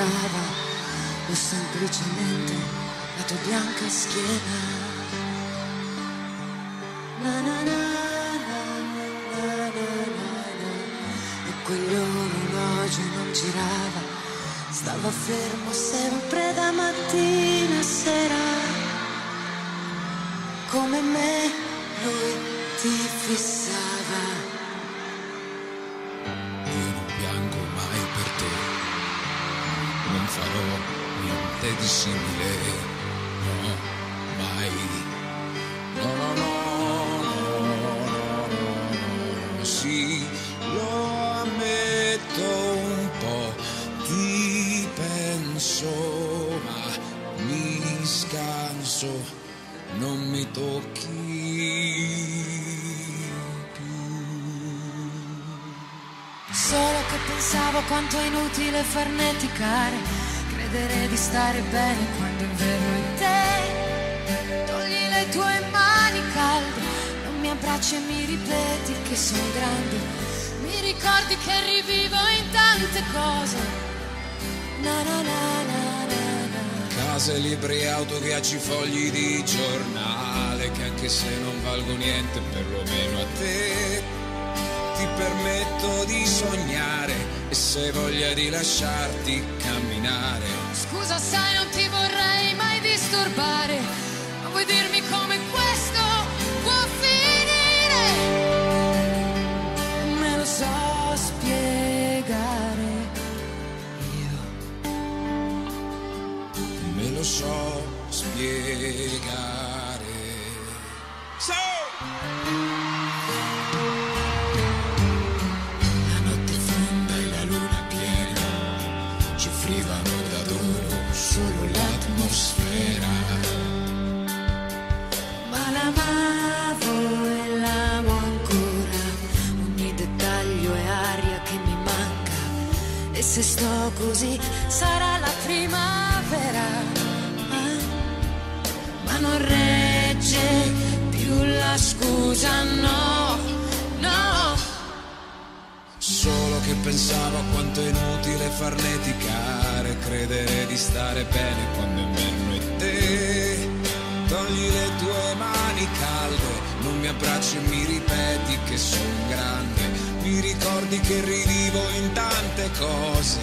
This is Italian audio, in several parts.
girava o semplicemente la tua bianca schiena. Na na na, na, na, na, na, E quell'orologio non girava, stava fermo sempre da mattina a sera. Come me lui ti fissava. Non farò niente di simile, no, mai. No, no, no, no, no, no, sì, lo ammetto un po', ti penso, ma mi scanso, non mi tocchi Solo che pensavo quanto è inutile farneticare, credere di stare bene quando è vero è te. Togli le tue mani calde, non mi abbracci e mi ripeti che sono grande. Mi ricordi che rivivo in tante cose. Na na na na. Case, libri, auto, viaggi, fogli di giornale che anche se non valgo niente perlomeno a te ti permetto di sognare e se voglia di lasciarti camminare Scusa sai non ti vorrei mai disturbare, ma vuoi dirmi come questo può finire? Non me lo so spiegare io. me lo so spiegare La l'amo ancora, ogni dettaglio è aria che mi manca. E se sto così sarà la primavera. Ah, ma non regge più la scusa, no, no. Solo che pensavo a quanto è inutile farneticare, credere di stare bene quando è inverno e te. Togli le tue mani calde, abbracci e mi ripeti che sono grande. Mi ricordi che rivivo in tante cose.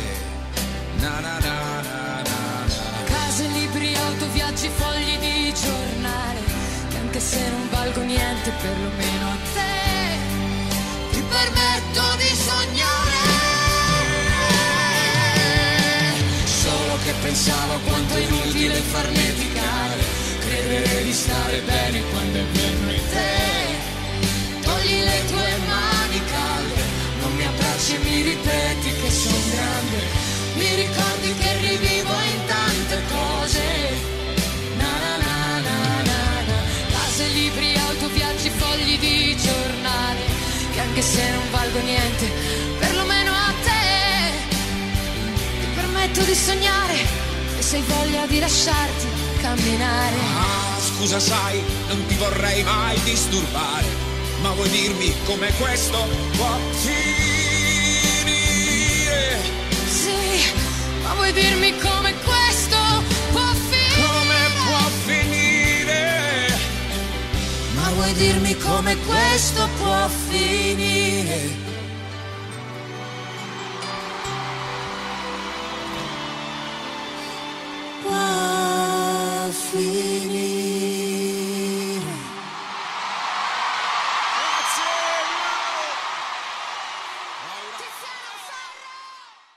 Na na na na na na. Case, libri, auto, viaggi, fogli di giornale Che anche se non valgo niente perlomeno a te di stare bene quando è inverno e te. Togli le tue mani calde Non mi abbracci e mi ripeti che sono grande. Mi ricordi che rivivo in tante cose Na na na na na na Case, libri, auto, viaggi, fogli di giornale Che anche se non valgo niente Perlomeno a te Ti permetto di sognare E se hai voglia di lasciarti camminare Ah, scusa sai, non ti vorrei mai disturbare, ma vuoi dirmi come questo può finire? Sì, ma vuoi dirmi come questo può finire? Come può finire? Ma vuoi dirmi come questo può finire?